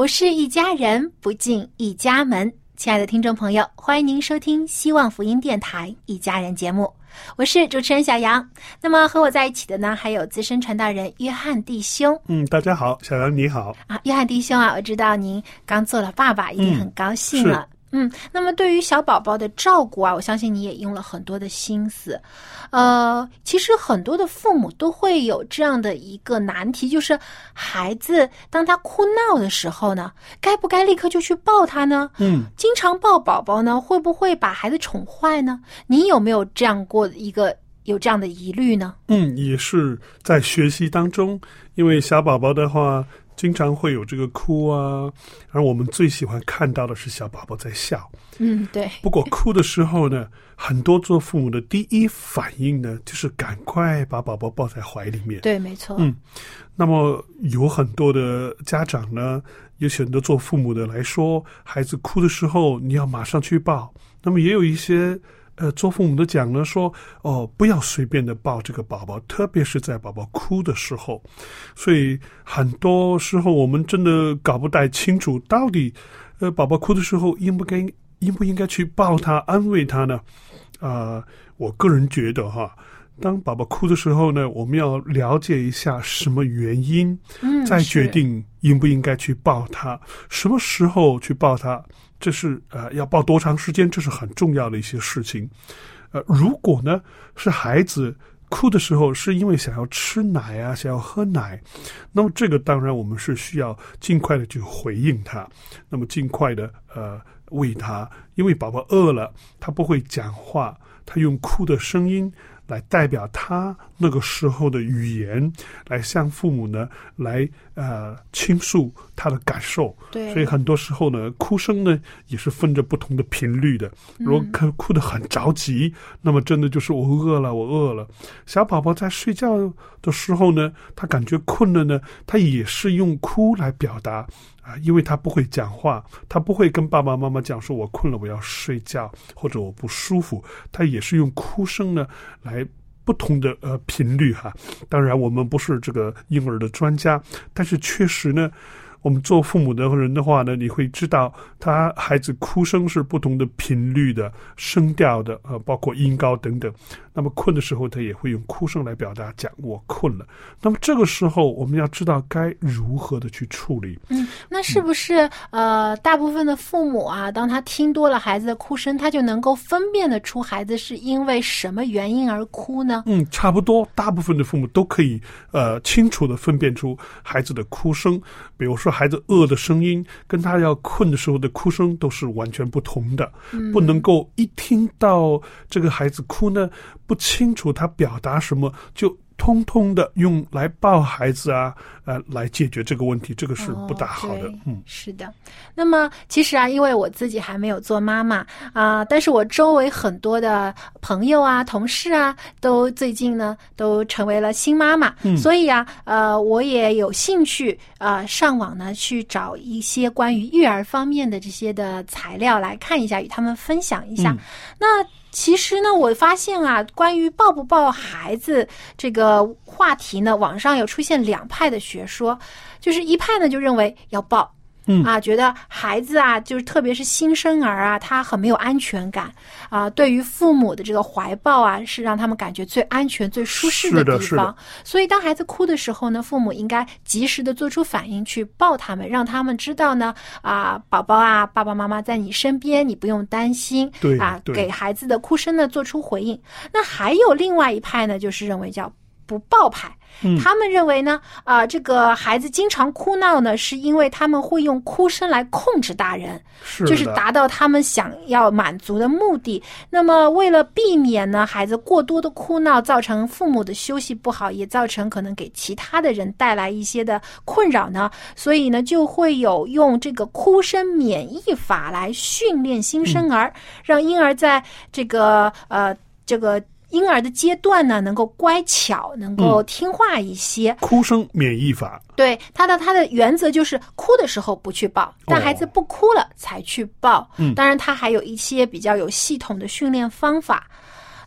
不是一家人，不进一家门。亲爱的听众朋友，欢迎您收听希望福音电台《一家人》节目，我是主持人小杨。那么和我在一起的呢，还有资深传道人约翰弟兄嗯，大家好，小杨你好。啊。约翰弟兄啊，我知道您刚做了爸爸，一定很高兴了。嗯，那么对于小宝宝的照顾啊，我相信你也用了很多的心思。呃，其实很多的父母都会有这样的一个难题，就是孩子当他哭闹的时候呢，该不该立刻就去抱他呢？嗯，经常抱宝宝呢，会不会把孩子宠坏呢？你有没有这样过一个有这样的疑虑呢？嗯，也是在学习当中，因为小宝宝的话，经常会有这个哭啊，而我们最喜欢看到的是小宝宝在笑。嗯，对，不过哭的时候呢，很多做父母的第一反应呢，就是赶快把宝宝抱在怀里面。对，没错。嗯，那么有很多的家长呢，有选择做父母的来说，孩子哭的时候，你要马上去抱。那么也有一些呃做父母的讲呢，说哦，不要随便的抱这个宝宝，特别是在宝宝哭的时候。所以很多时候我们真的搞不太清楚，到底呃宝宝哭的时候应不该应不应该去抱他、安慰他呢？啊、我个人觉得哈。当宝宝哭的时候呢，我们要了解一下什么原因，嗯，再决定应不应该去抱他，什么时候去抱他，这是呃要抱多长时间，这是很重要的一些事情。呃，如果呢是孩子哭的时候是因为想要吃奶啊，想要喝奶，那么这个当然我们是需要尽快的去回应他，那么尽快的呃喂他，因为宝宝饿了，他不会讲话，他用哭的声音。来代表他那个时候的语言，来向父母呢来呃倾诉他的感受。对，所以很多时候呢，哭声呢也是分着不同的频率的。如果哭哭得很着急，那么真的就是我饿了，我饿了。小宝宝在睡觉的时候呢，他感觉困了呢，他也是用哭来表达啊，因为他不会讲话，他不会跟爸爸妈妈讲说我困了，我要睡觉，或者我不舒服，他也是用哭声呢来。不同的呃频率哈，当然我们不是这个婴儿的专家，但是确实呢，我们做父母的人的话呢，你会知道他孩子哭声是不同的频率的、声调的，呃，包括音高等等。那么困的时候，他也会用哭声来表达，讲我困了。那么这个时候，我们要知道该如何的去处理。嗯，那是不是呃，大部分的父母啊，当他听多了孩子的哭声，他就能够分辨得出孩子是因为什么原因而哭呢？嗯，差不多，大部分的父母都可以呃清楚的分辨出孩子的哭声。比如说，孩子饿的声音跟他要困的时候的哭声都是完全不同的，嗯不能够一听到这个孩子哭呢，不清楚他表达什么就。通通的用来抱孩子啊，呃，来解决这个问题，这个是不大好的。哦嗯，是的。那么其实啊，因为我自己还没有做妈妈啊、但是我周围很多的朋友啊、同事啊，都最近呢都成为了新妈妈，嗯所以啊，呃，我也有兴趣呃上网呢去找一些关于育儿方面的这些的材料来看一下，与他们分享一下。嗯那其实呢，我发现啊，关于抱不抱孩子这个话题呢，网上有出现两派的学说，就是一派呢就认为要抱。嗯啊，觉得孩子啊，就是特别是新生儿啊，他很没有安全感啊。对于父母的这个怀抱啊，是让他们感觉最安全、最舒适的地方是的。所以，当孩子哭的时候呢，父母应该及时的做出反应，去抱他们，让他们知道呢，啊，宝宝啊，爸爸妈妈在你身边，你不用担心。对啊，对给孩子的哭声呢做出回应。那还有另外一派呢，就是认为叫不抱派。嗯他们认为呢，啊、这个孩子经常哭闹呢，是因为他们会用哭声来控制大人，是就是达到他们想要满足的目的。那么，为了避免呢孩子过多的哭闹，造成父母的休息不好，也造成可能给其他的人带来一些的困扰呢，所以呢，就会有用这个哭声免疫法来训练新生儿，让婴儿在这个呃这个。婴儿的阶段呢，能够乖巧，能够听话一些。哭声免疫法。对它的它的原则就是哭的时候不去抱，但孩子不哭了才去抱。嗯当然它还有一些比较有系统的训练方法。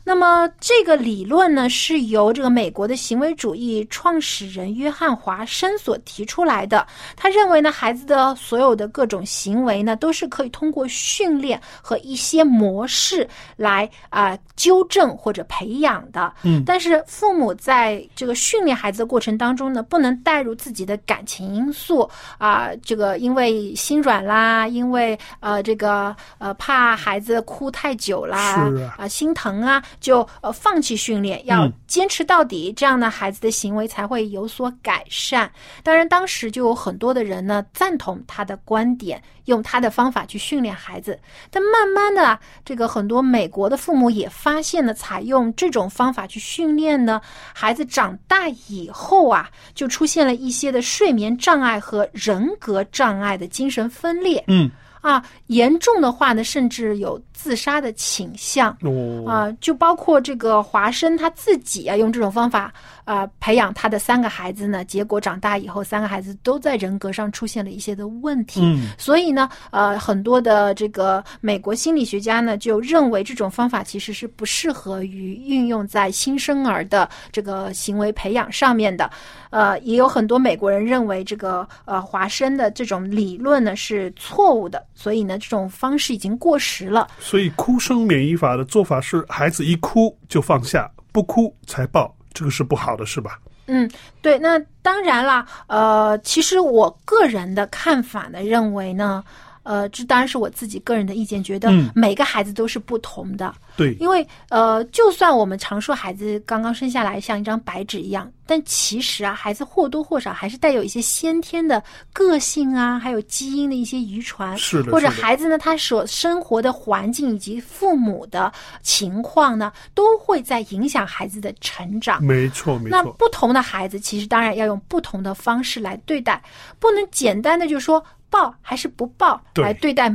那么这个理论呢，是由这个美国的行为主义创始人约翰华生所提出来的。他认为呢，孩子的所有的各种行为呢，都是可以通过训练和一些模式来啊、纠正或者培养的。嗯但是父母在这个训练孩子的过程当中呢，不能带入自己的感情因素啊、这个因为心软啦，因为呃这个呃怕孩子哭太久啦，是啊心疼啊，就呃放弃训练，要嗯坚持到底，这样呢孩子的行为才会有所改善。当然，当时就有很多的人呢赞同他的观点，用他的方法去训练孩子。但慢慢的啊，这个很多美国的父母也发现了，采用这种方法去训练呢，孩子长大以后啊，就出现了一些的睡眠障碍和人格障碍的精神分裂。嗯，啊，严重的话呢，甚至有自杀的倾向。哦，啊，就包括这个华生他自己啊，用这种方法啊培养他的三个孩子呢，结果长大以后，三个孩子都在人格上出现了一些的问题。嗯所以呢，呃，很多的这个美国心理学家呢，就认为这种方法其实是不适合于运用在新生儿的这个行为培养上面的。呃，也有很多美国人认为这个呃华生的这种理论呢是错误的，所以呢，这种方式已经过时了。所以哭声免疫法的做法是，孩子一哭就放下，不哭才抱，这个是不好的，是吧？嗯，对，那当然啦，呃，其实我个人的看法呢，认为呢，呃，这当然是我自己个人的意见，觉得嗯。每个孩子都是不同的，对，因为呃，就算我们常说孩子刚刚生下来像一张白纸一样，但其实啊，孩子或多或少还是带有一些先天的个性啊，还有基因的一些遗传，是的或者孩子呢，他所生活的环境以及父母的情况呢，都会在影响孩子的成长。没错没错。那，不同的孩子，其实当然要用不同的方式来对待，不能简单的就说抱还是不抱来对待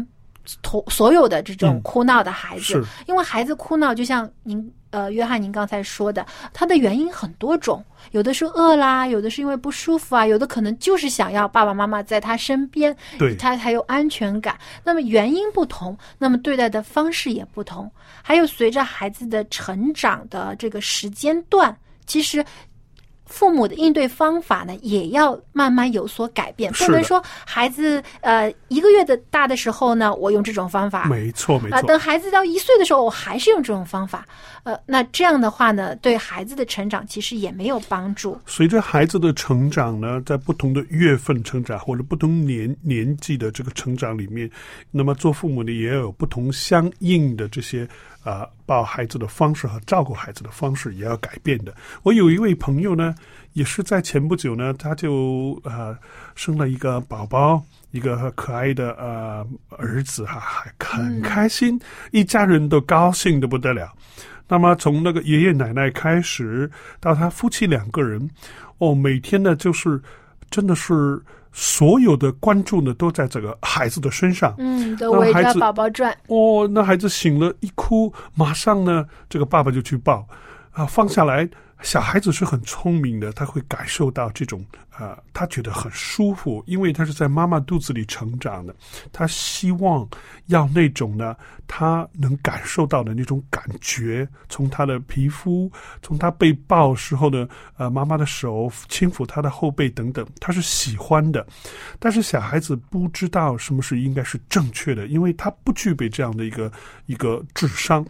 同所有的这种嗯。哭闹的孩子，是。因为孩子哭闹，就像您呃约翰您刚才说的，他的原因很多种，有的是饿啦，有的是因为不舒服啊，有的可能就是想要爸爸妈妈在他身边，对。他才有安全感。那么原因不同，那么对待的方式也不同，还有随着孩子的成长的这个时间段，其实。父母的应对方法呢，也要慢慢有所改变，不能说孩子呃一个月的大的时候呢，我用这种方法，没错没啊，错等，孩子到一岁的时候，我还是用这种方法，呃，那这样的话呢，对孩子的成长其实也没有帮助。随着孩子的成长呢，在不同的月份成长或者不同年年纪的这个成长里面，那么做父母的也有不同相应的这些啊、呃抱孩子的方式和照顾孩子的方式也要改变的。我有一位朋友呢，也是在前不久呢，他就呃生了一个宝宝。一个可爱的呃儿子哈、还很开心，一家人都高兴的不得了。那么从那个爷爷奶奶开始，到他夫妻两个人，哦，每天呢就是真的是所有的关注呢都在这个孩子的身上。嗯，都围着宝宝转。哦，那孩子醒了，一哭，马上呢，这个爸爸就去抱，啊，放下来。小孩子是很聪明的，他会感受到这种、呃他觉得很舒服，因为他是在妈妈肚子里成长的，他希望要那种呢，他能感受到的那种感觉，从他的皮肤，从他被抱时候的呃妈妈的手轻抚他的后背等等，他是喜欢的。但是小孩子不知道什么是应该是正确的，因为他不具备这样的一个一个智商。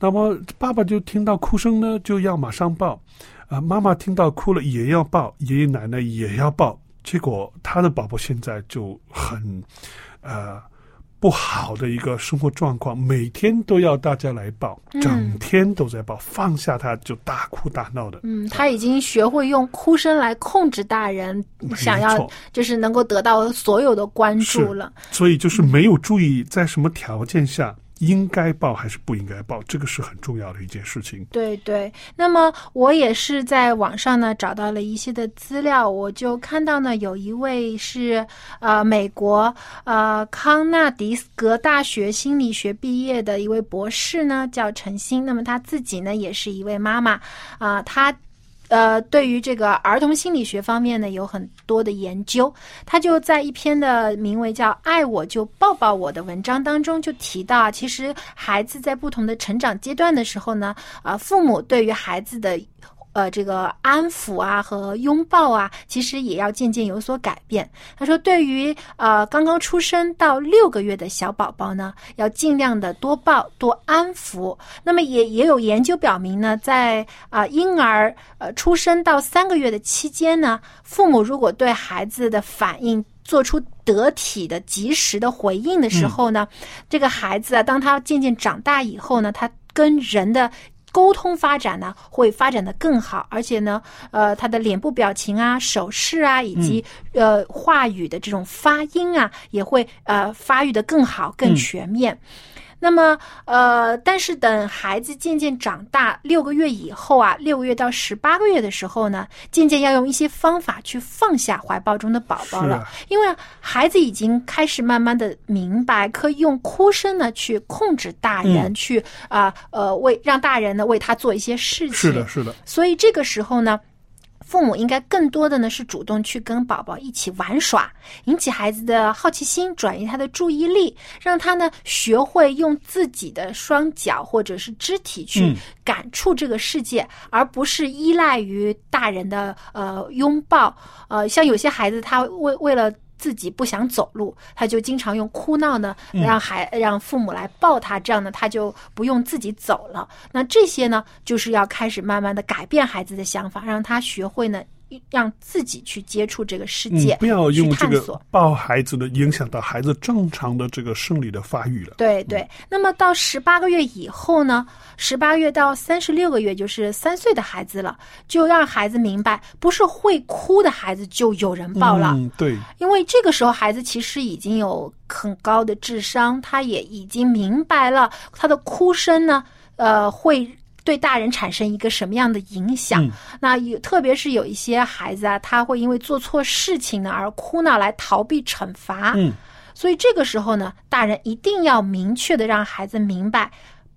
那么爸爸就听到哭声呢，就要马上抱，啊、妈妈听到哭了也要抱，爷爷奶奶也要抱。结果他的宝宝现在就很，呃，不好的一个生活状况，每天都要大家来抱，嗯整天都在抱，放下他就大哭大闹的。嗯，他已经学会用哭声来控制大人，想要就是能够得到所有的关注了。所以就是没有注意在什么条件下应该报还是不应该报，这个是很重要的一件事情。对对，那么我也是在网上呢找到了一些的资料，我就看到呢有一位是呃美国呃康纳迪斯格大学心理学毕业的一位博士呢，叫陈欣。那么他自己呢也是一位妈妈啊、他。呃，对于这个儿童心理学方面呢，有很多的研究。他就在一篇的名为叫“爱我就抱抱我”的文章当中就提到，其实孩子在不同的成长阶段的时候呢，啊、父母对于孩子的。呃，这个安抚啊和拥抱啊，其实也要渐渐有所改变。他说，对于呃刚刚出生到六个月的小宝宝呢，要尽量的多抱多安抚。那么也也有研究表明呢，在啊、婴儿呃出生到三个月的期间呢，父母如果对孩子的反应做出得体的、及时的回应的时候呢，这个孩子啊，当他渐渐长大以后呢，他跟人的沟通发展呢，会发展的更好，而且呢，呃，他的脸部表情啊、手势啊，以及、呃话语的这种发音啊，也会呃发育的更好、更全面。那么，呃，但是等孩子渐渐长大，六个月以后啊，六个月到十八个月的时候呢，渐渐要用一些方法去放下怀抱中的宝宝了，啊因为孩子已经开始慢慢的明白，可以用哭声呢去控制大人，嗯去啊呃为让大人呢为他做一些事情。是的，是的，所以这个时候呢，父母应该更多的呢是主动去跟宝宝一起玩耍，引起孩子的好奇心，转移他的注意力，让他呢学会用自己的双脚或者是肢体去嗯感触这个世界，而不是依赖于大人的呃拥抱。呃，像有些孩子他为为了自己不想走路，他就经常用哭闹呢，让孩让父母来抱他，这样呢，他就不用自己走了。那这些呢，就是要开始慢慢的改变孩子的想法，让他学会呢，让自己去接触这个世界，嗯，不要用这个。抱孩子的影响到孩子正常的这个生理的发育了。对对，那么到十八个月以后呢，十八月到三十六个月，就是三岁的孩子了，就让孩子明白，不是会哭的孩子就有人抱了，嗯，对，因为这个时候孩子其实已经有很高的智商，他也已经明白了他的哭声呢，呃，会对大人产生一个什么样的影响。嗯那有特别是有一些孩子啊，他会因为做错事情呢而哭闹来逃避惩罚。嗯，所以这个时候呢，大人一定要明确的让孩子明白，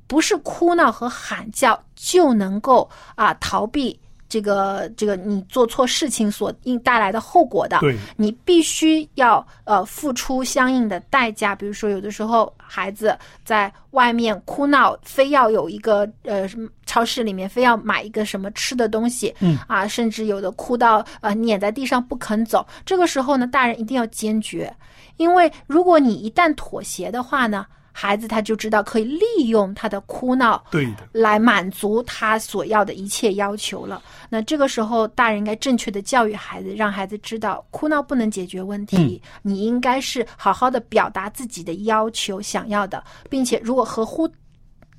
不是哭闹和喊叫就能够啊逃避这个这个你做错事情所应带来的后果的。对，你必须要呃付出相应的代价，比如说有的时候孩子在外面哭闹，非要有一个呃什么超市里面非要买一个什么吃的东西，嗯。啊，甚至有的哭到呃碾在地上不肯走，这个时候呢，大人一定要坚决，因为如果你一旦妥协的话呢，孩子他就知道可以利用他的哭闹对的，来满足他所要的一切要求了。那这个时候，大人应该正确的教育孩子，让孩子知道哭闹不能解决问题，你应该是好好的表达自己的要求、想要的，并且如果合乎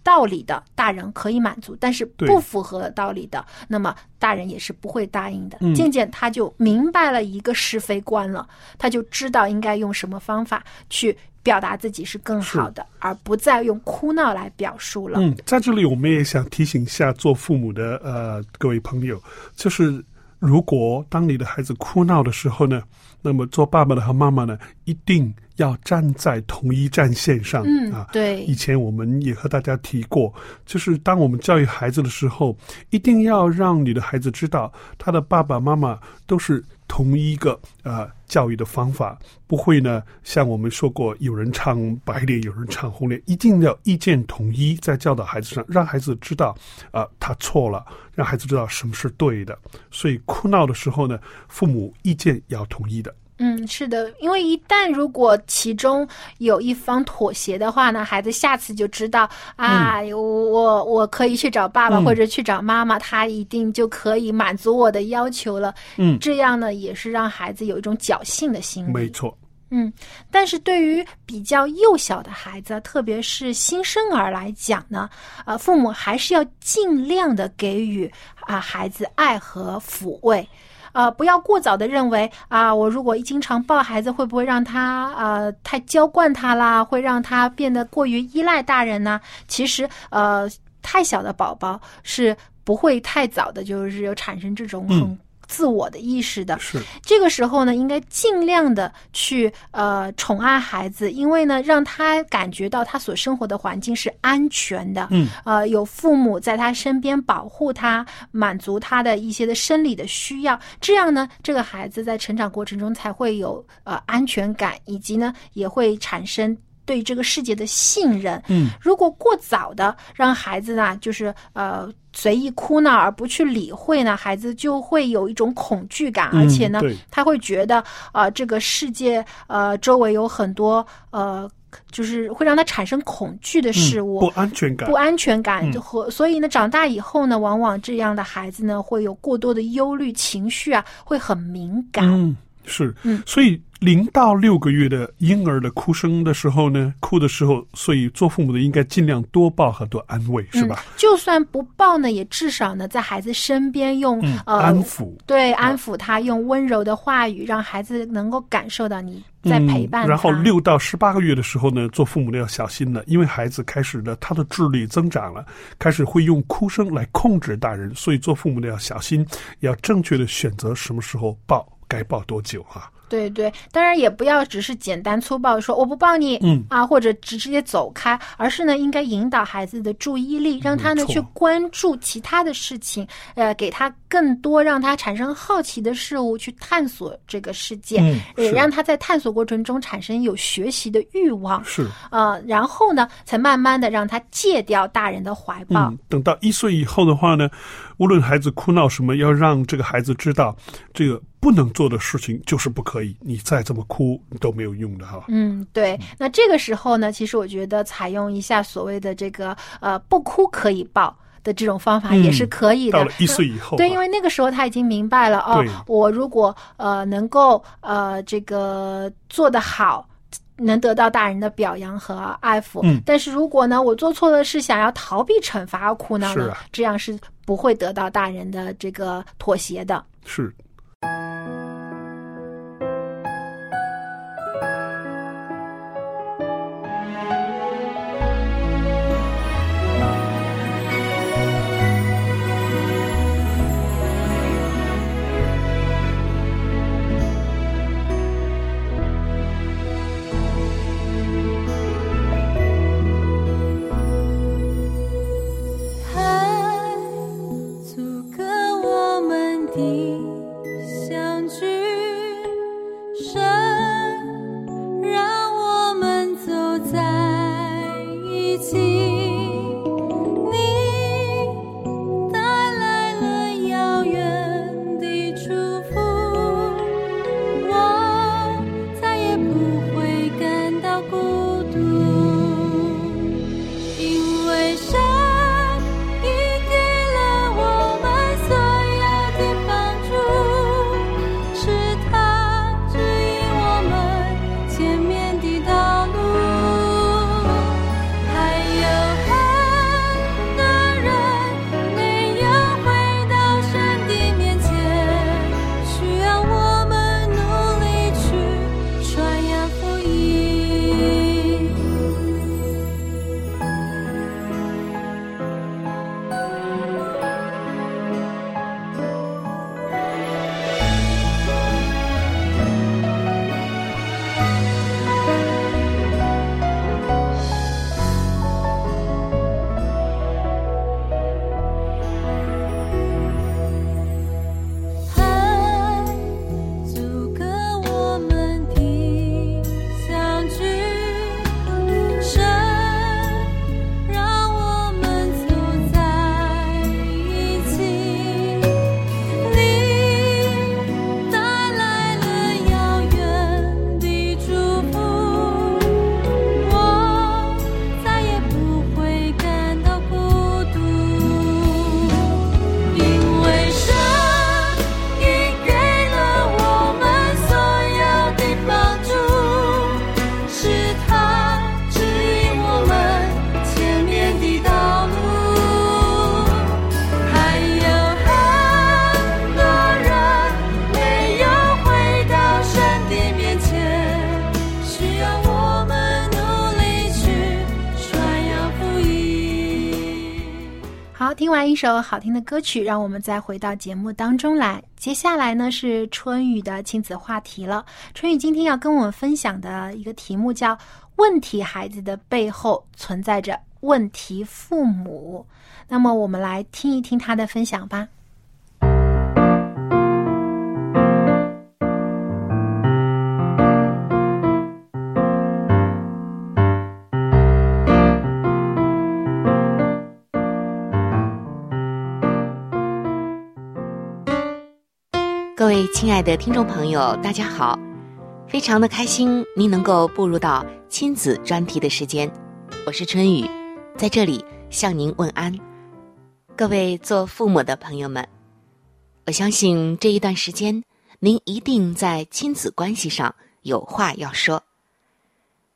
道理的，大人可以满足；但是不符合道理的，那么大人也是不会答应的。嗯。渐渐他就明白了一个是非观了，他就知道应该用什么方法去表达自己是更好的，而不再用哭闹来表述了。嗯，在这里我们也想提醒一下做父母的呃各位朋友，就是如果当你的孩子哭闹的时候呢，那么做爸爸的和妈妈呢，一定要站在同一战线上。嗯啊，对以前我们也和大家提过，就是当我们教育孩子的时候，一定要让你的孩子知道，他的爸爸妈妈都是同一个呃教育的方法，不会呢像我们说过，有人唱白脸，有人唱红脸，一定要意见统一，在教导孩子上，让孩子知道啊、他错了，让孩子知道什么是对的。所以哭闹的时候呢，父母意见要统一的。嗯，是的，因为一旦如果其中有一方妥协的话呢，孩子下次就知道啊，我我我可以去找爸爸、嗯或者去找妈妈，他一定就可以满足我的要求了。嗯这样呢，也是让孩子有一种侥幸的心理。没错，嗯，但是对于比较幼小的孩子，特别是新生儿来讲呢，呃，父母还是要尽量的给予啊、孩子爱和抚慰。呃，不要过早的认为啊、我如果经常抱孩子，会不会让他呃太娇惯他啦，会让他变得过于依赖大人呢？其实呃，太小的宝宝是不会太早的，就是有产生这种很自我的意识的。是这个时候呢，应该尽量的去呃宠爱孩子，因为呢，让他感觉到他所生活的环境是安全的，嗯，呃，有父母在他身边保护他，满足他的一些的生理的需要，这样呢，这个孩子在成长过程中才会有呃安全感，以及呢，也会产生。对这个世界的信任，嗯，如果过早的让孩子呢，就是呃随意哭闹而不去理会呢，孩子就会有一种恐惧感，嗯而且呢对，他会觉得呃这个世界呃周围有很多呃就是会让他产生恐惧的事物，不安全感。不。安全感嗯。和、所以呢，长大以后呢，往往这样的孩子呢，会有过多的忧虑情绪啊，会很敏感。嗯，是，嗯。所以零到六个月的婴儿的哭声的时候呢，哭的时候，所以做父母的应该尽量多抱和多安慰，是吧？嗯？就算不抱呢，也至少呢，在孩子身边用、嗯，呃安抚。对安抚他，用温柔的话语，让孩子能够感受到你在陪伴。然后六到十八个月的时候呢，做父母的要小心了，因为孩子开始呢，他的智力增长了，开始会用哭声来控制大人，所以做父母的要小心，要正确的选择什么时候抱，该抱多久啊。对对，当然也不要只是简单粗暴地说我不抱你，嗯。啊，或者直直接走开，而是呢，应该引导孩子的注意力，让他呢去关注其他的事情，呃，给他更多让他产生好奇的事物，去探索这个世界，嗯也让他在探索过程中产生有学习的欲望，是，呃，然后呢，才慢慢的让他戒掉大人的怀抱。嗯，等到一岁以后的话呢，无论孩子哭闹什么，要让这个孩子知道，这个不能做的事情就是不可以，你再这么哭都没有用的哈。嗯，对。那这个时候呢，其实我觉得采用一下所谓的这个呃不哭可以抱的这种方法也是可以的。到了一岁以后啊，对，因为那个时候他已经明白了哦，我如果呃能够呃这个做得好。能得到大人的表扬和爱抚，嗯但是如果呢，我做错了事，想要逃避惩罚而哭闹呢，是啊这样是不会得到大人的这个妥协的。是首好听的歌曲，让我们再回到节目当中来。接下来呢是春雨的亲子话题了。春雨今天要跟我们分享的一个题目叫“问题孩子的背后存在着问题父母”。那么我们来听一听他的分享吧。各位亲爱的听众朋友，大家好！非常的开心您能够步入到亲子专题的时间，我是春雨，在这里向您问安。各位做父母的朋友们，我相信这一段时间您一定在亲子关系上有话要说。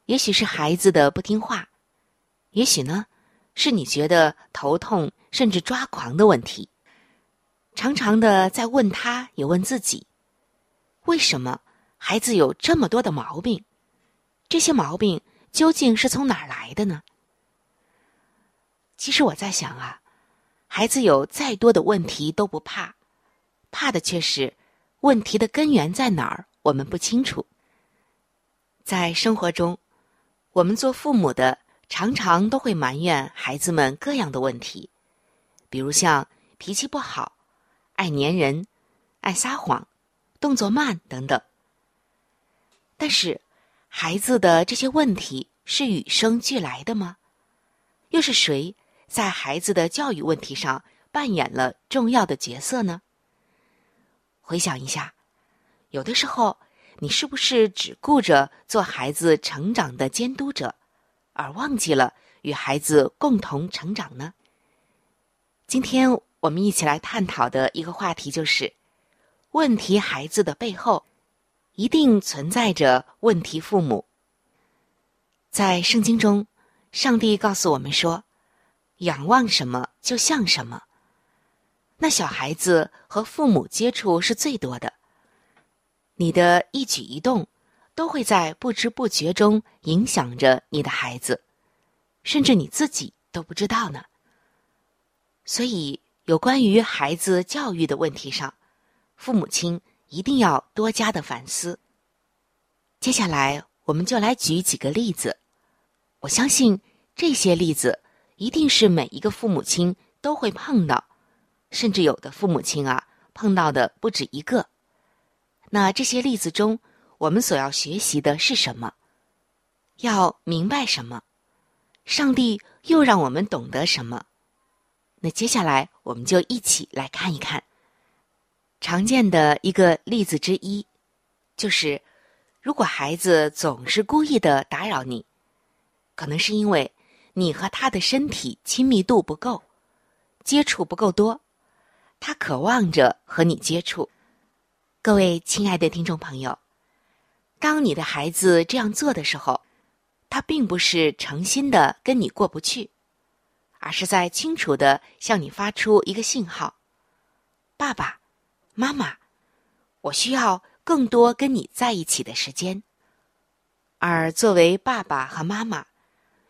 也许是孩子的不听话，也许呢是你觉得头痛甚至抓狂的问题。常常的在问他，也问自己：为什么孩子有这么多的毛病？这些毛病究竟是从哪儿来的呢？其实我在想啊，孩子有再多的问题都不怕，怕的却是问题的根源在哪儿，我们不清楚。在生活中，我们做父母的常常都会埋怨孩子们各样的问题，比如像脾气不好。爱粘人，爱撒谎，动作慢等等。但是，孩子的这些问题是与生俱来的吗？又是谁在孩子的教育问题上扮演了重要的角色呢？回想一下，有的时候，你是不是只顾着做孩子成长的监督者，而忘记了与孩子共同成长呢？今天。我们一起来探讨的一个话题就是：问题孩子的背后，一定存在着问题父母。在圣经中，上帝告诉我们说：“仰望什么，就像什么。”那小孩子和父母接触是最多的，你的一举一动都会在不知不觉中影响着你的孩子，甚至你自己都不知道呢。所以。有关于孩子教育的问题上，父母亲一定要多加的反思。接下来，我们就来举几个例子。我相信这些例子一定是每一个父母亲都会碰到，甚至有的父母亲啊碰到的不止一个。那这些例子中，我们所要学习的是什么？要明白什么？上帝又让我们懂得什么？那接下来，我们就一起来看一看常见的一个例子之一，就是如果孩子总是故意的打扰你，可能是因为你和他的身体亲密度不够，接触不够多，他渴望着和你接触。各位亲爱的听众朋友，当你的孩子这样做的时候，他并不是诚心的跟你过不去。而是在清楚的向你发出一个信号：“爸爸妈妈，我需要更多跟你在一起的时间。”而作为爸爸和妈妈，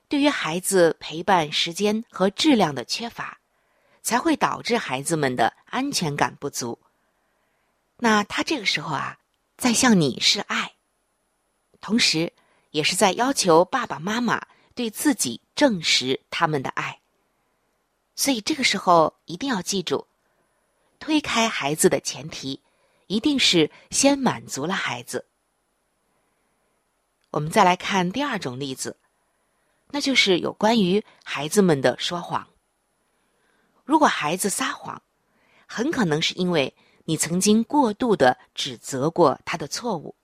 对于孩子陪伴时间和质量的缺乏，才会导致孩子们的安全感不足。那他这个时候啊，在向你示爱，同时也是在要求爸爸妈妈对自己证实他们的爱。所以这个时候一定要记住，推开孩子的前提，一定是先满足了孩子。我们再来看第二种例子，那就是有关于孩子们的说谎。如果孩子撒谎，很可能是因为你曾经过度的指责过他的错误。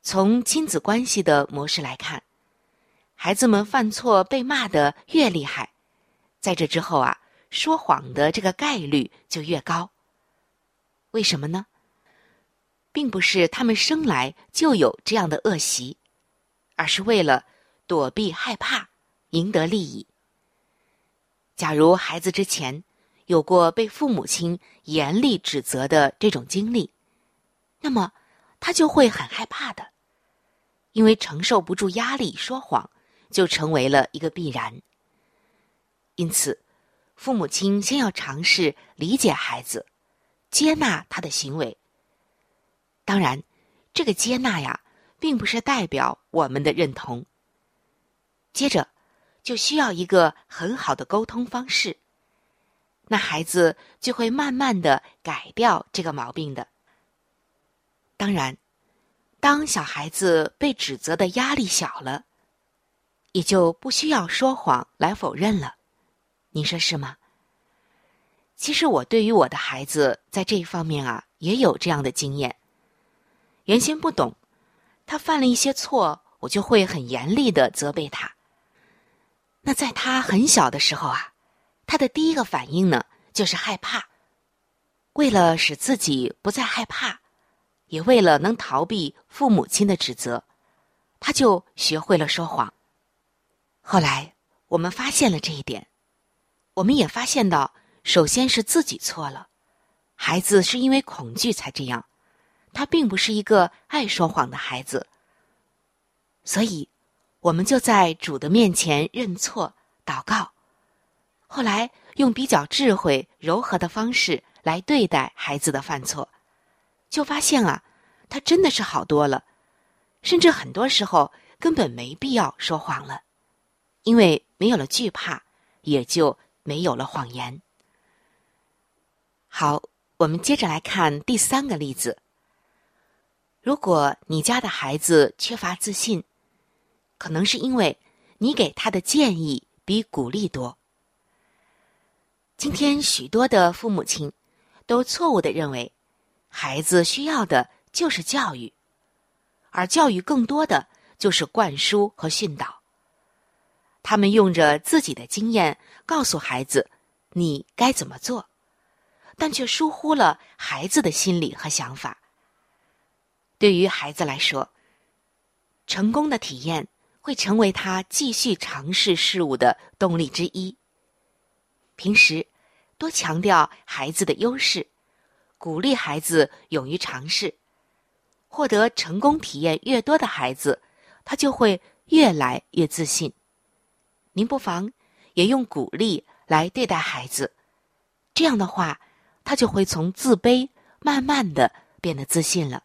从亲子关系的模式来看，孩子们犯错被骂的越厉害。在这之后啊，说谎的这个概率就越高。为什么呢？并不是他们生来就有这样的恶习，而是为了躲避害怕、赢得利益。假如孩子之前有过被父母亲严厉指责的这种经历，那么他就会很害怕的，因为承受不住压力，说谎就成为了一个必然。因此，父母亲先要尝试理解孩子，接纳他的行为。当然，这个接纳呀，并不是代表我们的认同。接着，就需要一个很好的沟通方式，那孩子就会慢慢的改掉这个毛病的。当然，当小孩子被指责的压力小了，也就不需要说谎来否认了。你说是吗？其实我对于我的孩子在这一方面啊，也有这样的经验。原先不懂，他犯了一些错，我就会很严厉的责备他。那在他很小的时候啊，他的第一个反应呢，就是害怕。为了使自己不再害怕，也为了能逃避父母亲的指责，他就学会了说谎。后来我们发现了这一点。我们也发现到，首先是自己错了，孩子是因为恐惧才这样，他并不是一个爱说谎的孩子。所以，我们就在主的面前认错、祷告，后来用比较智慧、柔和的方式来对待孩子的犯错，就发现啊，他真的是好多了，甚至很多时候根本没必要说谎了，因为没有了惧怕，也就。没有了谎言。好，我们接着来看第三个例子。如果你家的孩子缺乏自信，可能是因为你给他的建议比鼓励多。今天许多的父母亲都错误的认为，孩子需要的就是教育，而教育更多的就是灌输和训导。他们用着自己的经验告诉孩子：“你该怎么做”，但却疏忽了孩子的心理和想法。对于孩子来说，成功的体验会成为他继续尝试事物的动力之一。平时多强调孩子的优势，鼓励孩子勇于尝试，获得成功体验越多的孩子，他就会越来越自信。您不妨也用鼓励来对待孩子，这样的话，他就会从自卑慢慢的变得自信了。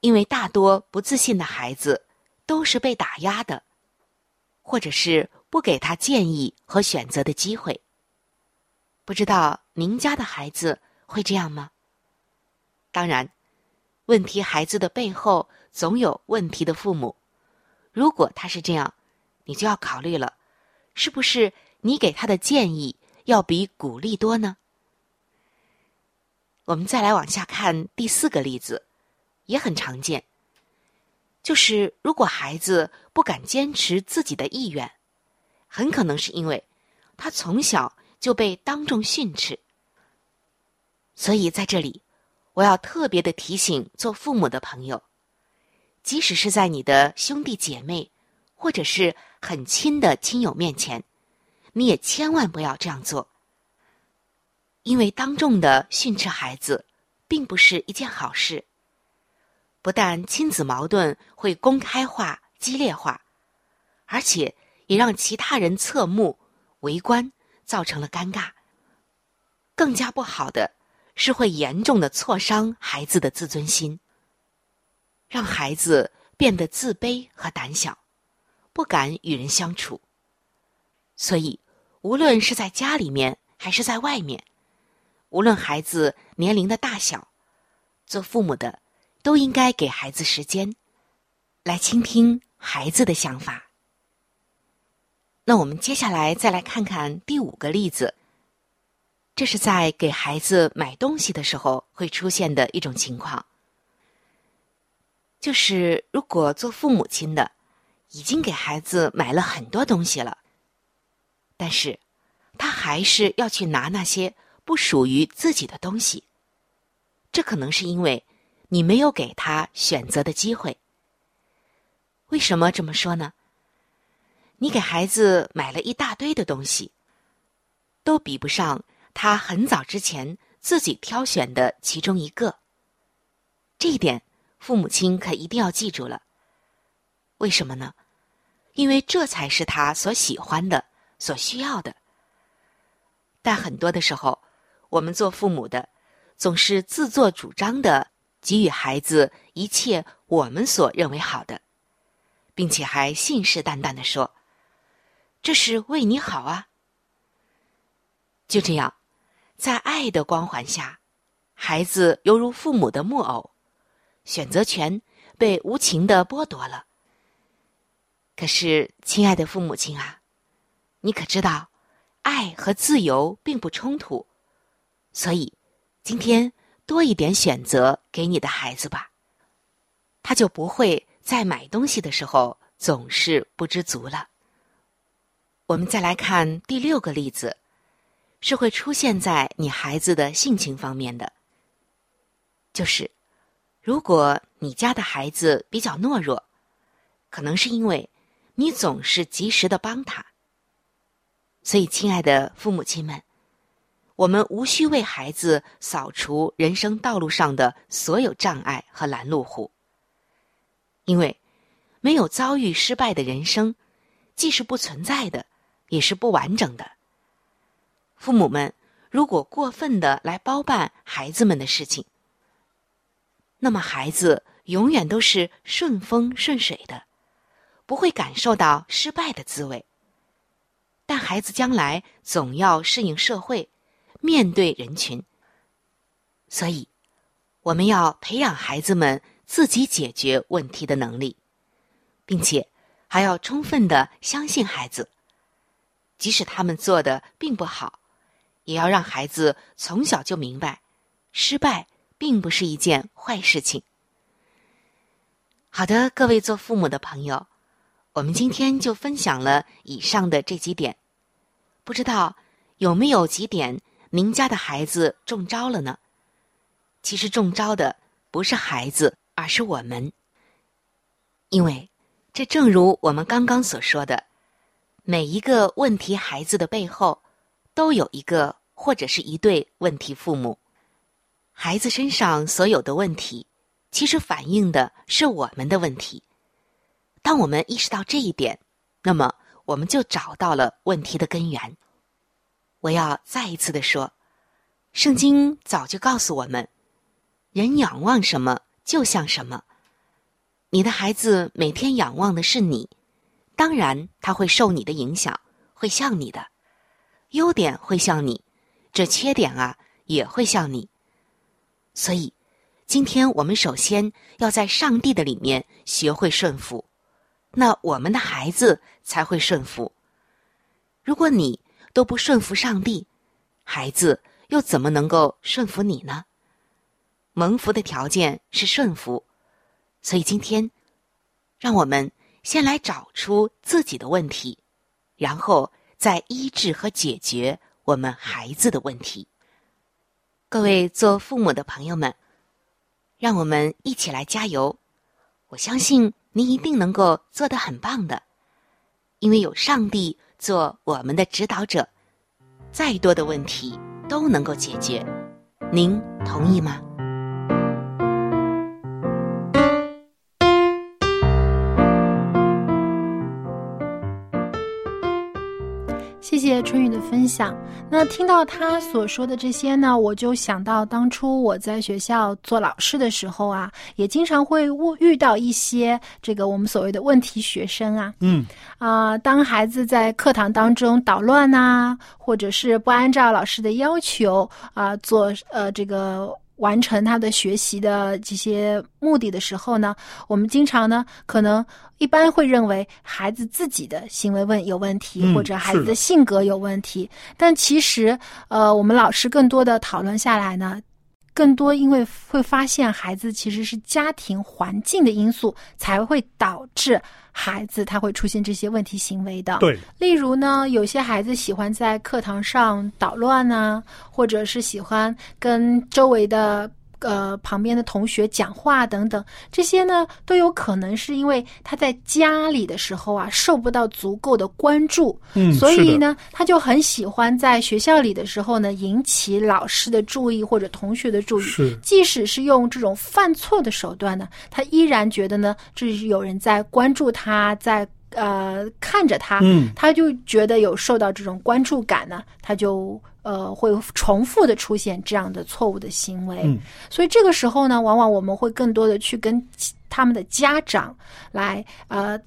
因为大多不自信的孩子都是被打压的，或者是不给他建议和选择的机会。不知道您家的孩子会这样吗？当然，问题孩子的背后总有问题的父母。如果他是这样。你就要考虑了，是不是你给他的建议要比鼓励多呢？我们再来往下看第四个例子，也很常见，就是如果孩子不敢坚持自己的意愿，很可能是因为他从小就被当众训斥。所以在这里，我要特别的提醒做父母的朋友，即使是在你的兄弟姐妹。或者是很亲的亲友面前，你也千万不要这样做。因为当众的训斥孩子，并不是一件好事。不但亲子矛盾会公开化、激烈化，而且也让其他人侧目、围观，造成了尴尬。更加不好的是，会严重的挫伤孩子的自尊心，让孩子变得自卑和胆小。不敢与人相处，所以无论是在家里面还是在外面，无论孩子年龄的大小，做父母的都应该给孩子时间，来倾听孩子的想法。那我们接下来再来看看第五个例子，这是在给孩子买东西的时候会出现的一种情况，就是如果做父母亲的。已经给孩子买了很多东西了，但是，他还是要去拿那些不属于自己的东西。这可能是因为你没有给他选择的机会。为什么这么说呢？你给孩子买了一大堆的东西，都比不上他很早之前自己挑选的其中一个。这一点，父母亲可一定要记住了。为什么呢？因为这才是他所喜欢的、所需要的。但很多的时候，我们做父母的总是自作主张的给予孩子一切我们所认为好的，并且还信誓旦旦的说：“这是为你好啊。”就这样，在爱的光环下，孩子犹如父母的木偶，选择权被无情的剥夺了。可是，亲爱的父母亲啊，你可知道，爱和自由并不冲突，所以，今天多一点选择给你的孩子吧，他就不会在买东西的时候总是不知足了。我们再来看第六个例子。是会出现在你孩子的性情方面的，就是如果你家的孩子比较懦弱，可能是因为你总是及时的帮他。所以，亲爱的父母亲们，我们无需为孩子扫除人生道路上的所有障碍和拦路虎，因为没有遭遇失败的人生，既是不存在的，也是不完整的。父母们如果过分的来包办孩子们的事情，那么孩子永远都是顺风顺水的，不会感受到失败的滋味。但孩子将来总要适应社会，面对人群，所以我们要培养孩子们自己解决问题的能力，并且还要充分的相信孩子，即使他们做的并不好。也要让孩子从小就明白，失败并不是一件坏事情。好的，各位做父母的朋友，我们今天就分享了以上的这几点，不知道有没有几点您家的孩子中招了呢？其实中招的不是孩子，而是我们，因为这正如我们刚刚所说的，每一个问题孩子的背后。都有一个或者是一对问题父母，孩子身上所有的问题，其实反映的是我们的问题。当我们意识到这一点，那么我们就找到了问题的根源。我要再一次的说，圣经早就告诉我们，人仰望什么就像什么。你的孩子每天仰望的是你，当然他会受你的影响，会像你的。优点会像你，这缺点啊也会像你。所以，今天我们首先要在上帝的里面学会顺服，那我们的孩子才会顺服。如果你都不顺服上帝，孩子又怎么能够顺服你呢？蒙福的条件是顺服，所以今天，让我们先来找出自己的问题，然后。再医治和解决我们孩子的问题。各位做父母的朋友们，让我们一起来加油！我相信您一定能够做得很棒的，因为有上帝做我们的指导者，再多的问题都能够解决。您同意吗？谢谢春雨的分享。那听到他所说的这些呢，我就想到当初我在学校做老师的时候啊，也经常会遇到一些这个我们所谓的问题学生啊。嗯啊，当孩子在课堂当中捣乱呐，或者是不按照老师的要求啊做呃这个。完成他的学习的这些目的的时候呢，我们经常呢，可能一般会认为孩子自己的行为问有问题，或者孩子的性格有问题。但其实，呃，我们老师更多的讨论下来呢，更多因为会发现孩子其实是家庭环境的因素才会导致。孩子他会出现这些问题行为的，对，例如呢，有些孩子喜欢在课堂上捣乱啊，或者是喜欢跟周围的。呃，旁边的同学讲话等等，这些呢都有可能是因为他在家里的时候啊，受不到足够的关注，嗯，所以呢，他就很喜欢在学校里的时候呢，引起老师的注意或者同学的注意。是，即使是用这种犯错的手段呢，他依然觉得呢，这是有人在关注他，在呃看着他，嗯，他就觉得有受到这种关注感呢，他就。呃会重复的出现这样的错误的行为。嗯所以这个时候呢，往往我们会更多的去跟他们的家长来呃。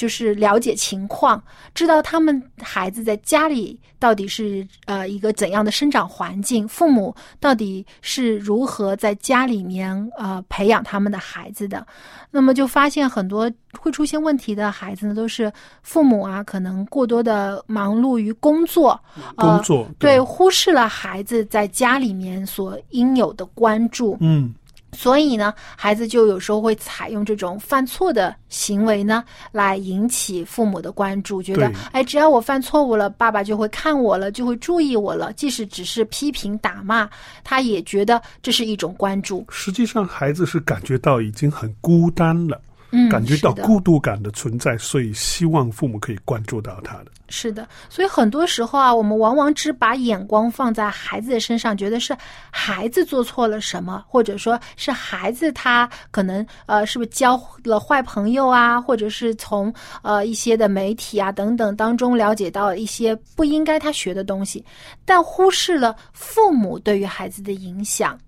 就是了解情况，知道他们孩子在家里到底是呃一个怎样的生长环境，父母到底是如何在家里面呃培养他们的孩子的。那么就发现很多会出现问题的孩子呢，都是父母啊，可能过多的忙碌于工作，呃、工作对忽视了孩子在家里面所应有的关注。嗯所以呢，孩子就有时候会采用这种犯错的行为呢，来引起父母的关注，觉得对哎，只要我犯错误了，爸爸就会看我了，就会注意我了。即使只是批评打骂，他也觉得这是一种关注。实际上孩子是感觉到已经很孤单了，嗯，感觉到孤独感的存在，所以希望父母可以关注到他的。是的，所以很多时候啊，我们往往只把眼光放在孩子的身上，觉得是孩子做错了什么，或者说是孩子他可能呃是不是交了坏朋友啊，或者是从呃一些的媒体啊等等当中了解到一些不应该他学的东西，但忽视了父母对于孩子的影响。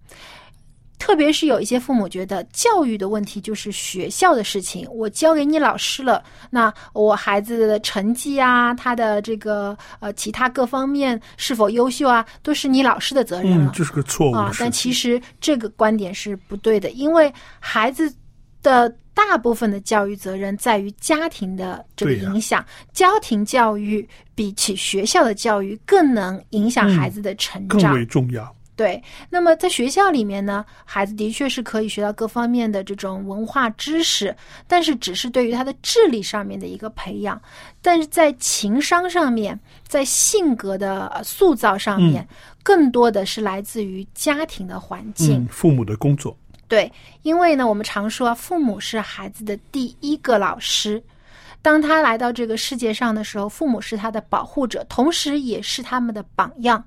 特别是有一些父母觉得教育的问题就是学校的事情，我交给你老师了，那我孩子的成绩啊，他的这个呃其他各方面是否优秀啊，都是你老师的责任了。嗯，这是个错误。啊但其实这个观点是不对的，因为孩子的大部分的教育责任在于家庭的这个影响，家庭教育比起学校的教育更能影响嗯孩子的成长更长。为重要。对，那么在学校里面呢，孩子的确是可以学到各方面的这种文化知识，但是只是对于他的智力上面的一个培养，但是在情商上面，在性格的呃塑造上面，更多的是来自于家庭的环境。嗯，父母的工作。对，因为呢，我们常说啊父母是孩子的第一个老师。当他来到这个世界上的时候，父母是他的保护者，同时也是他们的榜样。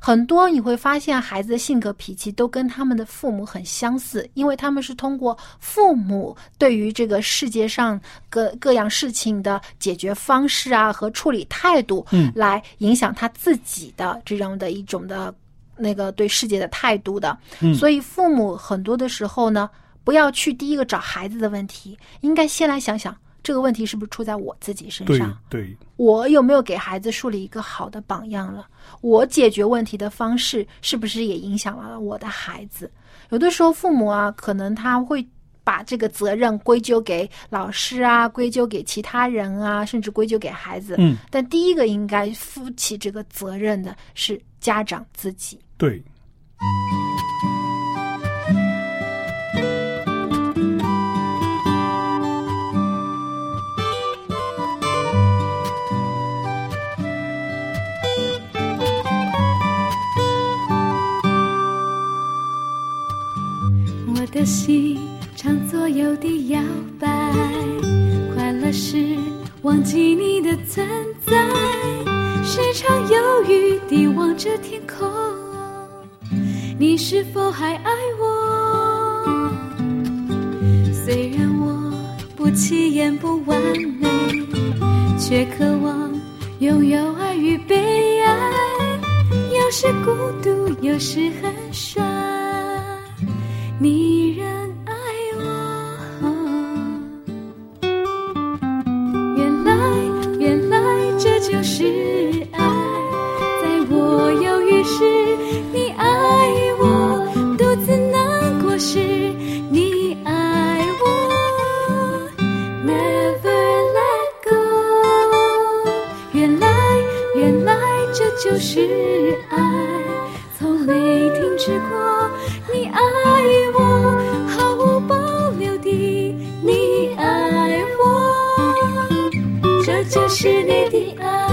很多你会发现，孩子的性格脾气都跟他们的父母很相似，因为他们是通过父母对于这个世界上各各样事情的解决方式啊和处理态度，嗯来影响他自己的这样的一种的那个对世界的态度的。嗯所以父母很多的时候呢，不要去第一个找孩子的问题，应该先来想想这个问题是不是出在我自己身对上。对，我有没有给孩子树立一个好的榜样了？我解决问题的方式是不是也影响了我的孩子？有的时候父母啊，可能他会把这个责任归咎给老师啊，归咎给其他人啊，甚至归咎给孩子。嗯，但第一个应该负起这个责任的是家长自己。对。的心常左右地摇摆，快乐时忘记你的存在，时常犹豫地望着天空，你是否还爱我？虽然我不起眼不完美，却渴望拥有爱与被爱，有时孤独，有时很帅。你依然爱我。原来，原来这就是爱。在我犹豫时，你爱我；独自难过时，你爱我。Never let go。原来，原来这就是爱，是你的爱。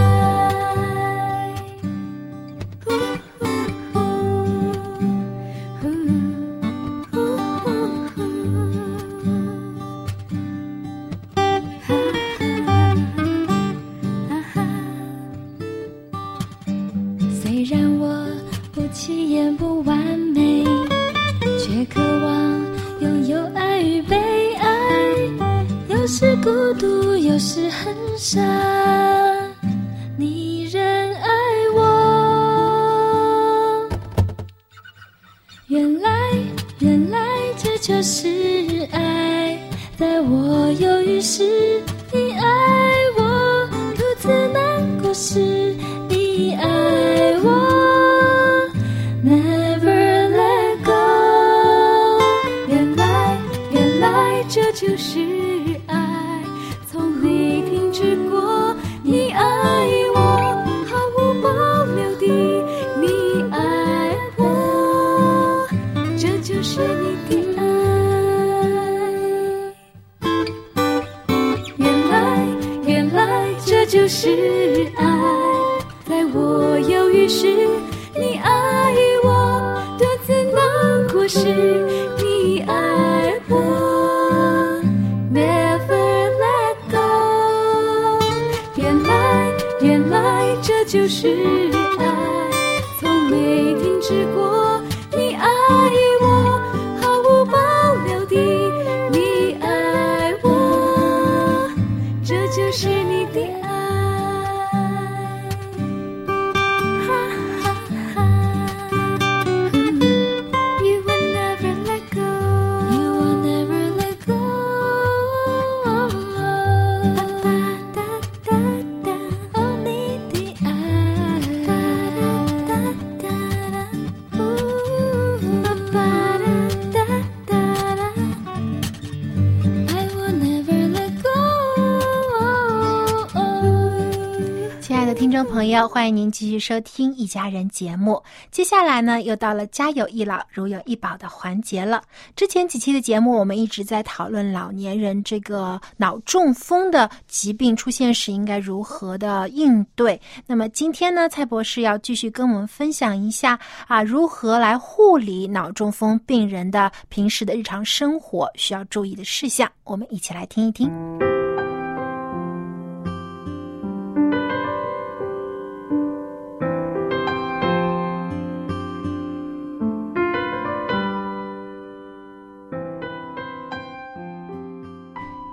众朋友，欢迎您继续收听《一家人》节目。接下来呢，又到了家有一老，如有一宝的环节了。之前几期的节目，我们一直在讨论老年人这个脑中风的疾病出现时应该如何的应对。那么今天呢，蔡博士要继续跟我们分享一下啊，如何来护理脑中风病人的平时的日常生活需要注意的事项。我们一起来听一听。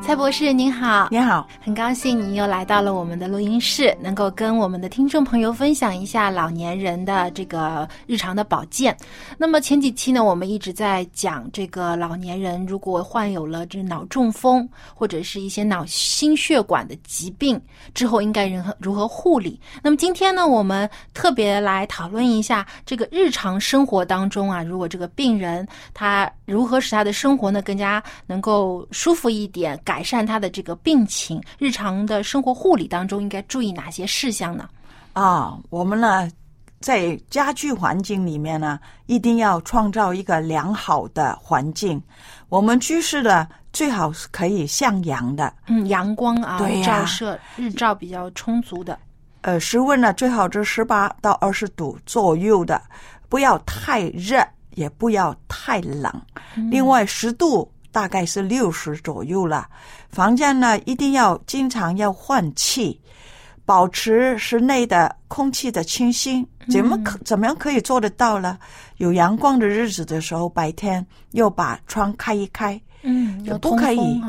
蔡博士您好，您好，很高兴您又来到了我们的录音室，能够跟我们的听众朋友分享一下老年人的这个日常的保健。那么前几期呢，我们一直在讲这个老年人如果患有了这脑中风或者是一些脑心血管的疾病之后，应该如何如何护理。那么今天呢，我们特别来讨论一下这个日常生活当中啊，如果这个病人他如何使他的生活呢更加能够舒服一点，改善他的这个病情，日常的生活护理当中应该注意哪些事项呢？啊，我们呢，在家居环境里面呢，一定要创造一个良好的环境。我们居室的最好是可以向阳的，嗯，阳光啊，照射日照比较充足的。呃，室温呢最好是十八到二十度左右的，不要太热，也不要太冷。另外，湿度大概是六十左右了。房间呢一定要经常要换气，保持室内的空气的清新。怎么可、怎么样可以做得到呢？有阳光的日子的时候，白天又把窗开一开。嗯，有不可以。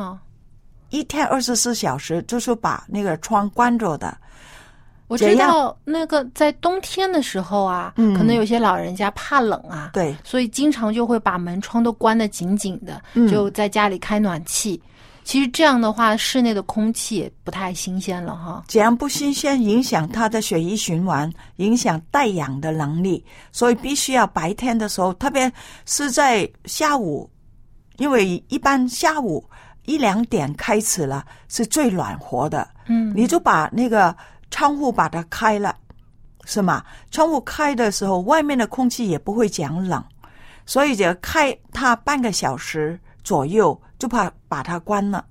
一天二十四小时就是把那个窗关着的。我知道那个在冬天的时候啊，嗯可能有些老人家怕冷啊，对，所以经常就会把门窗都关得紧紧的，嗯就在家里开暖气。其实这样的话，室内的空气也不太新鲜了哈。这样不新鲜，影响它的血液循环，影响带氧的能力，所以必须要白天的时候，特别是在下午，因为一般下午一两点开始了是最暖和的，嗯，你就把那个窗户把它开了，是吗？窗户开的时候，外面的空气也不会讲冷，所以就开它半个小时左右，就怕把它关了。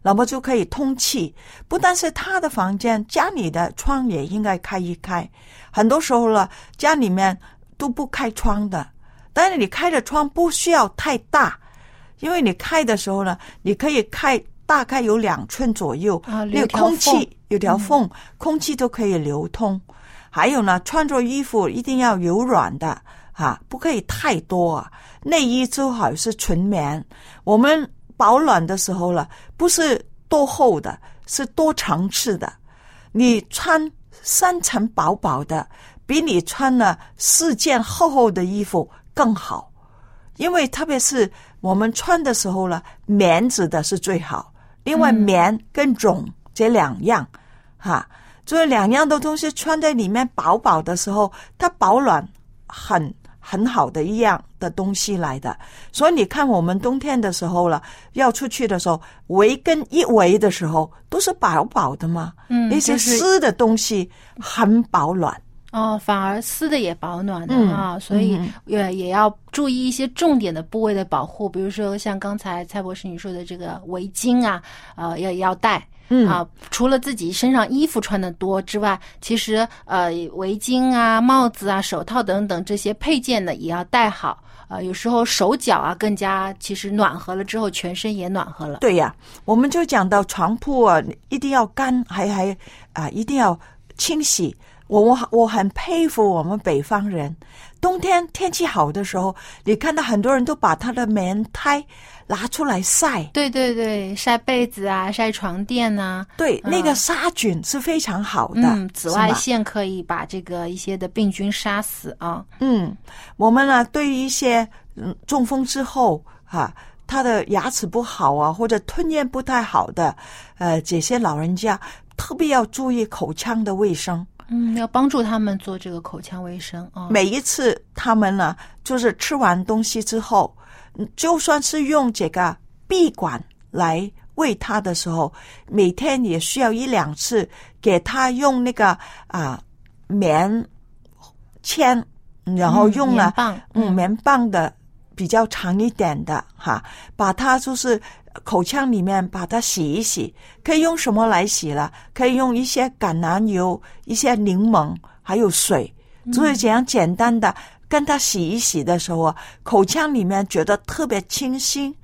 那么就可以通气，不但是他的房间，家里的窗也应该开一开。很多时候了，家里面都不开窗的，但是你开的窗不需要太大，因为你开的时候呢，你可以开大概有两寸左右，啊那个空气有条缝，空气都可以流通。还有呢，穿着衣服一定要柔软的啊，不可以太多啊。内衣最好是纯棉。我们保暖的时候了，不是多厚的，是多层次的。你穿三层薄薄的，比你穿了四件厚厚的衣服更好。因为特别是我们穿的时候呢，棉质的是最好。另外，棉跟绒这两样，哈，这两样的东西穿在里面薄薄的时候，它保暖很很好的一样的东西来的。所以你看，我们冬天的时候了，要出去的时候，围跟一围的时候都是薄薄的嘛，嗯那些就是湿的东西很保暖。哦，反而丝的也保暖的嗯啊，所以嗯也也要注意一些重点的部位的保护，比如说像刚才蔡博士你说的这个围巾啊，呃，要要戴。嗯啊，除了自己身上衣服穿的多之外，其实呃围巾啊、帽子啊、手套等等这些配件呢也要戴好。呃，有时候手脚啊更加其实暖和了之后，全身也暖和了。对呀、我们就讲到床铺啊，一定要干，还还啊，一定要清洗。我我我很佩服我们北方人，冬天天气好的时候，你看到很多人都把他的棉胎拿出来晒，对对对，晒被子啊，晒床垫呐、对，嗯那个杀菌是非常好的，嗯，紫外线可以把这个一些的病菌杀死啊。嗯，我们呢，对于一些嗯中风之后哈、他的牙齿不好啊，或者吞咽不太好的，呃，这些老人家特别要注意口腔的卫生。嗯，要帮助他们做这个口腔卫生啊。每一次他们呢，就是吃完东西之后，嗯就算是用这个闭管来喂他的时候，每天也需要一两次给他用那个啊、棉签，然后用了棉棒嗯棉棒的比较长一点的哈，把它就是口腔里面把它洗一洗，可以用什么来洗了？可以用一些橄榄油、一些柠檬，还有水，就是这样简单的跟它洗一洗的时候啊，口腔里面觉得特别清新，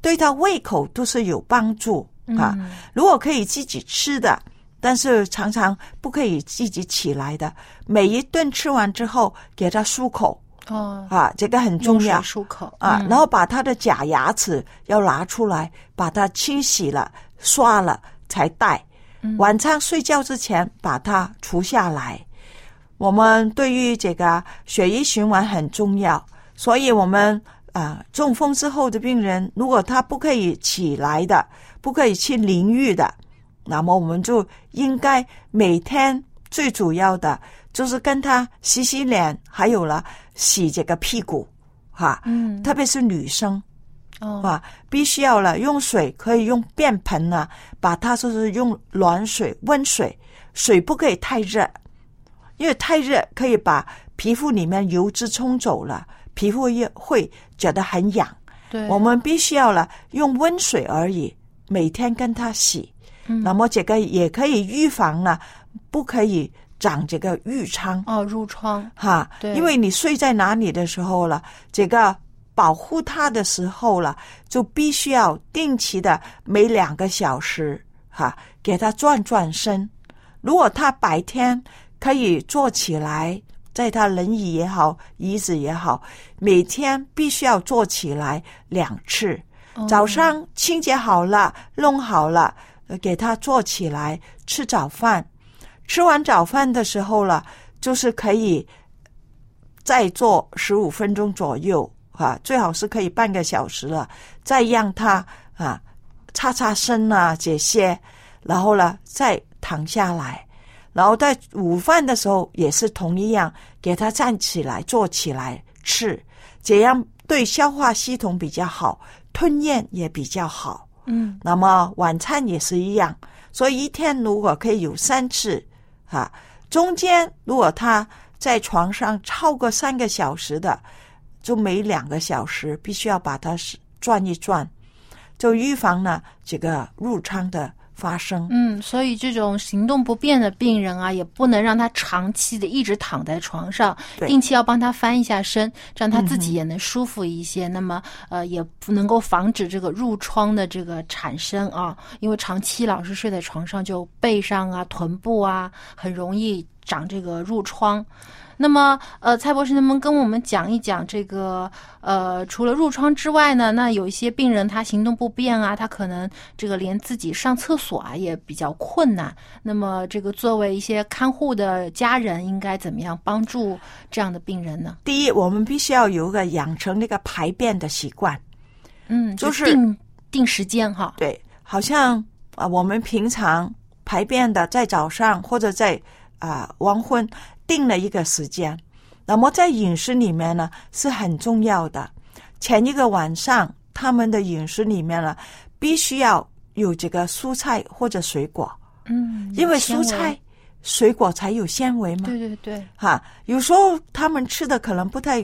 对他胃口都是有帮助啊。嗯如果可以自己吃的，但是常常不可以自己起来的，每一顿吃完之后给他漱口哦，啊，这个很重要。漱口啊，嗯然后把他的假牙齿要拿出来，把它清洗了、刷了才戴。嗯晚上睡觉之前把它除下来。我们对于这个血液循环很重要，所以我们啊、中风之后的病人，如果他不可以起来的，不可以去淋浴的，那么我们就应该每天最主要的就是跟他洗洗脸，还有了洗这个屁股，哈、嗯特别是女生哦啊，必须要了用水，可以用便盆呢、把它说是用暖水、温水，水不可以太热，因为太热可以把皮肤里面油脂冲走了，皮肤也会觉得很痒。对，我们必须要了用温水而已，每天跟它洗。嗯那么这个也可以预防呢，不可以长这个褥疮。哦褥疮哈，对因为你睡在哪里的时候了，这个保护它的时候了，就必须要定期的每两个小时哈给它转转身。如果他白天可以坐起来，在他轮椅也好，椅子也好，每天必须要坐起来两次。哦早上清洁好了，弄好了，呃给他坐起来吃早饭。吃完早饭的时候了，就是可以再做十五分钟左右啊，最好是可以半个小时了，再让他啊擦擦身啊这些，然后呢再躺下来，然后在午饭的时候也是同一样，给他站起来坐起来吃，这样对消化系统比较好，吞咽也比较好。嗯那么晚餐也是一样，所以一天如果可以有三次，哈、中间如果他在床上超过三个小时的，就每两个小时必须要把它转一转，就预防呢这个褥疮的发生。嗯，所以这种行动不便的病人啊，也不能让他长期的一直躺在床上，定期要帮他翻一下身，这样他自嗯己也能舒服一些。那么呃，也不能够防止这个褥疮的这个产生啊，因为长期老是睡在床上，就背上啊、臀部啊，很容易长这个褥疮。那么，呃，蔡博士能不能跟我们讲一讲这个？呃，除了褥疮之外呢，那有一些病人他行动不便啊，他可能这个连自己上厕所啊也比较困难。那么，这个作为一些看护的家人，应该怎么样帮助这样的病人呢？第一，我们必须要有一个养成那个排便的习惯。嗯，就是定定时间哈。对，好像啊，我们平常排便的在早上或者在啊黄昏定了一个时间，那么在饮食里面呢是很重要的。前一个晚上他们的饮食里面呢，必须要有这个蔬菜或者水果，嗯，因为蔬菜、水果才有纤维嘛。对对对，哈，有时候他们吃的可能不太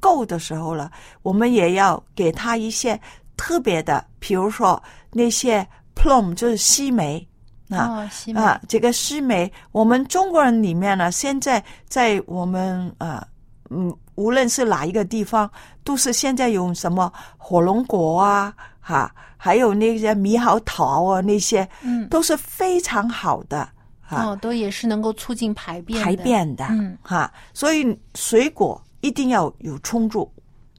够的时候了，我们也要给他一些特别的，比如说那些 plum 就是西梅啊。哦，啊，这个西梅，我们中国人里面呢，现在在我们啊，嗯，无论是哪一个地方，都是现在有什么火龙果啊，哈、还有那些猕猴桃啊，那些，嗯都是非常好的啊。哦，都也是能够促进排便排便的，嗯哈，所以水果一定要有充足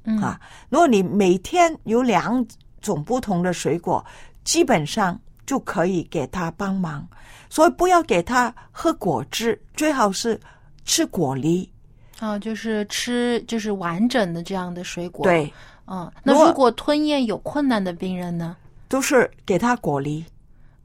嗯啊。如果你每天有两种不同的水果，基本上就可以给他帮忙。所以不要给他喝果汁，最好是吃果梨。哦，就是吃就是完整的这样的水果。，对，嗯，那如果吞咽有困难的病人呢？都是给他果梨。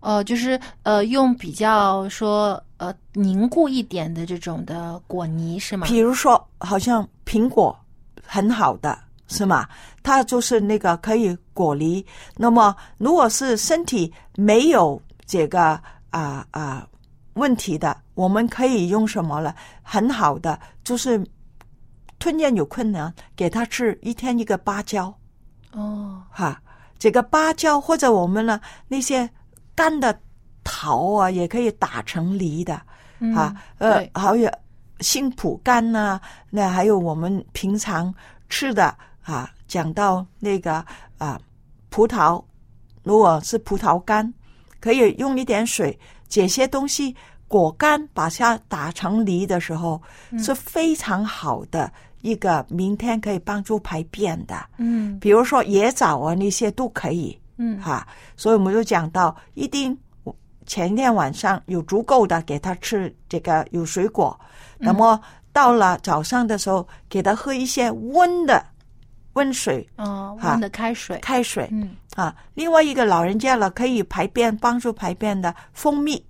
呃，就是呃，用比较说呃凝固一点的这种的果泥是吗？比如说，好像苹果很好的是吗？它就是那个可以果梨。那么，如果是身体没有这个啊啊、问题的，我们可以用什么了？很好的，就是吞咽有困难，给他吃一天一个芭蕉哦，哈。这个芭蕉或者我们呢那些干的桃啊，也可以打成梨的。嗯啊，呃，还有杏脯干呐、那还有我们平常吃的啊，讲到那个啊葡萄，如果是葡萄干，可以用一点水，解些东西果干把它打成泥的时候，嗯是非常好的一个明天可以帮助排便的。嗯比如说野枣啊那些都可以。嗯哈，所以我们就讲到，一定前一天晚上有足够的给他吃这个有水果，那么到了早上的时候，给他喝一些温的温水、哦，哈温的开水。开水嗯啊。另外一个老人家了可以排便、帮助排便的蜂蜜，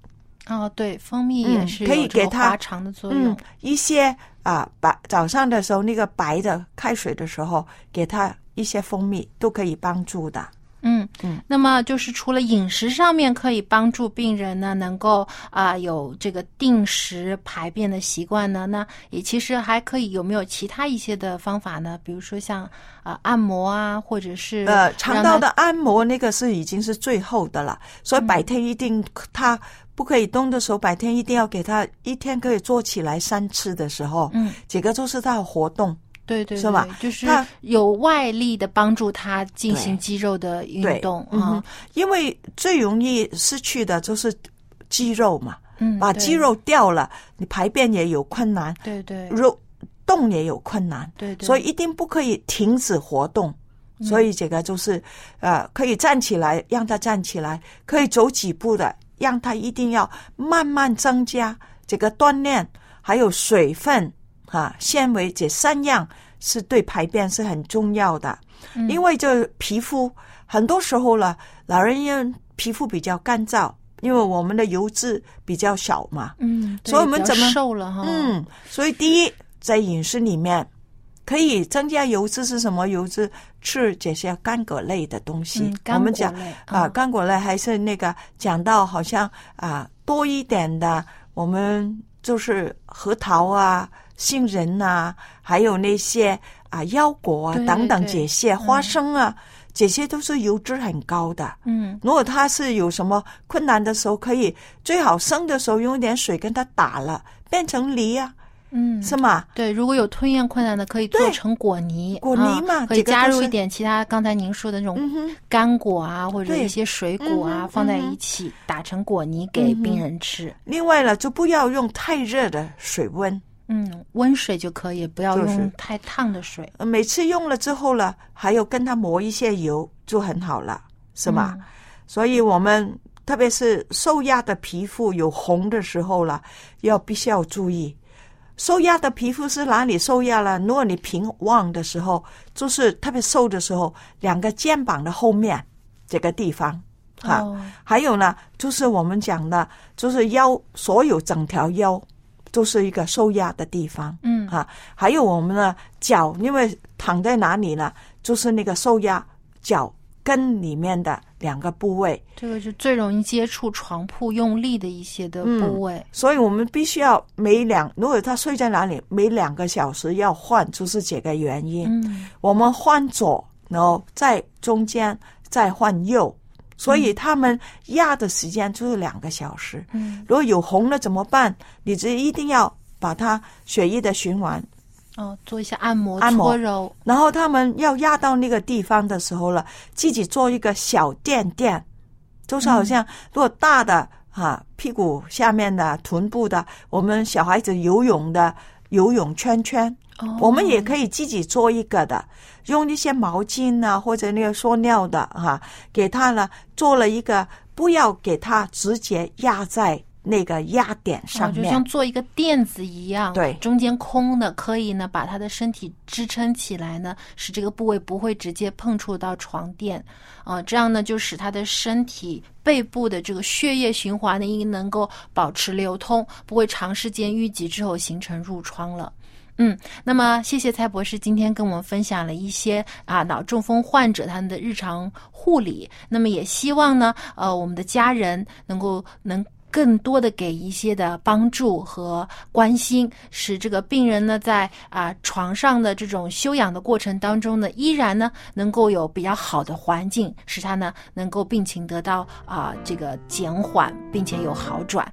哦，对，蜂蜜嗯也是可以给他拉肠的作用嗯。，一些啊白早上的时候那个白的开水的时候，给他一些蜂蜜都可以帮助的。嗯嗯，那么就是除了饮食上面可以帮助病人呢，能够啊、有这个定时排便的习惯呢，那也其实还可以有没有其他一些的方法呢？比如说像啊、按摩啊，或者是呃，肠道的按摩那个是已经是最后的了，所以嗯白天一定他不可以动的时候，白天一定要给他一天可以做起来三次的时候，嗯，这个就是他的活动。对对是吧？就是他有外力的帮助他进行肌肉的运对动嗯因为最容易失去的就是肌肉嘛，嗯，把肌肉掉了，你排便也有困难，对对肉动也有困难，对对，所以一定不可以停止活动。所以这个就是，呃，可以站起来，让他站起来；可以走几步的，让他一定要慢慢增加这个锻炼，还有水分啊、纤维这三样是对排便是很重要的。嗯因为这皮肤很多时候呢，老人因皮肤比较干燥，因为我们的油脂比较少嘛，嗯，所以我们怎么瘦了哈？嗯，所以第一，在饮食里面可以增加油脂是什么油脂？吃这些干果类的东西。嗯，干我们讲啊，嗯干果类还是那个讲到好像啊多一点的，我们就是核桃啊、杏仁啊，还有那些啊腰果啊等等这些花生啊，这些都是油脂很高的。嗯如果他是有什么困难的时候，可以最好生的时候用一点水跟它打了，变成梨啊，嗯，是吗？对，如果有吞咽困难的，可以做成果泥，果泥啊嘛可以加入一点其他刚才您说的那种干果啊，或者对一些水果啊，嗯放在一起打成果泥给病人吃。另外呢，就不要用太热的水温。嗯，温水就可以，不要用太烫的水。呃每次用了之后呢，还要跟它抹一些油，就很好了，是吗？嗯所以我们特别是受压的皮肤有红的时候了，要必须要注意。受压的皮肤是哪里受压了？如果你平旺的时候，就是特别瘦的时候，两个肩膀的后面这个地方，哈、哦还有呢，就是我们讲的，就是腰，所有整条腰都是一个受压的地方。嗯啊，还有我们的脚，因为躺在哪里呢？就是那个受压脚跟里面的两个部位，这个是最容易接触床铺用力的一些的嗯部位。所以我们必须要每两，如果他睡在哪里，每两个小时要换，就是这个原因。嗯我们换左，然后在中间再换右，所以他们压的时间就是两个小时。嗯，如果有红了怎么办？你这一定要把它血液的循环哦，做一下按摩、按摩搓揉。然后他们要压到那个地方的时候了，自己做一个小垫垫，就是好像如果大的啊屁股下面的臀部的，我们小孩子游泳的游泳圈圈，哦我们也可以自己做一个的，用一些毛巾啊或者那个塑料的哈、给他呢做了一个，不要给他直接压在那个压点上哦，就。像做一个垫子一样，对中间空的，可以呢把他的身体支撑起来呢，使这个部位不会直接碰触到床垫，啊、这样呢就使他的身体背部的这个血液循环呢应能够保持流通，不会长时间淤积之后形成褥疮了。嗯，那么谢谢蔡博士今天跟我们分享了一些啊脑中风患者他们的日常护理。那么也希望呢，呃，我们的家人能够能更多的给一些的帮助和关心，使这个病人呢在啊、床上的这种休养的过程当中呢，依然呢能够有比较好的环境，使他呢能够病情得到啊、这个减缓，并且有好转。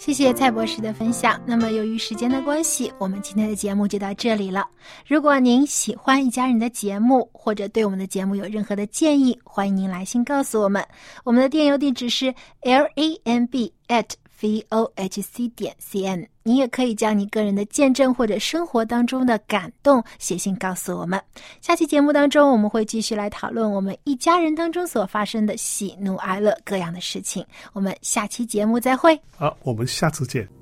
谢谢蔡博士的分享。那么，由于时间的关系，我们今天的节目就到这里了。如果您喜欢一家人的节目，或者对我们的节目有任何的建议，欢迎您来信告诉我们。我们的电邮地址是 l a n b at v o h c 点 c n。你也可以将你个人的见证或者生活当中的感动写信告诉我们。下期节目当中，我们会继续来讨论我们一家人当中所发生的喜怒哀乐各样的事情。我们下期节目再会。好，我们下次见。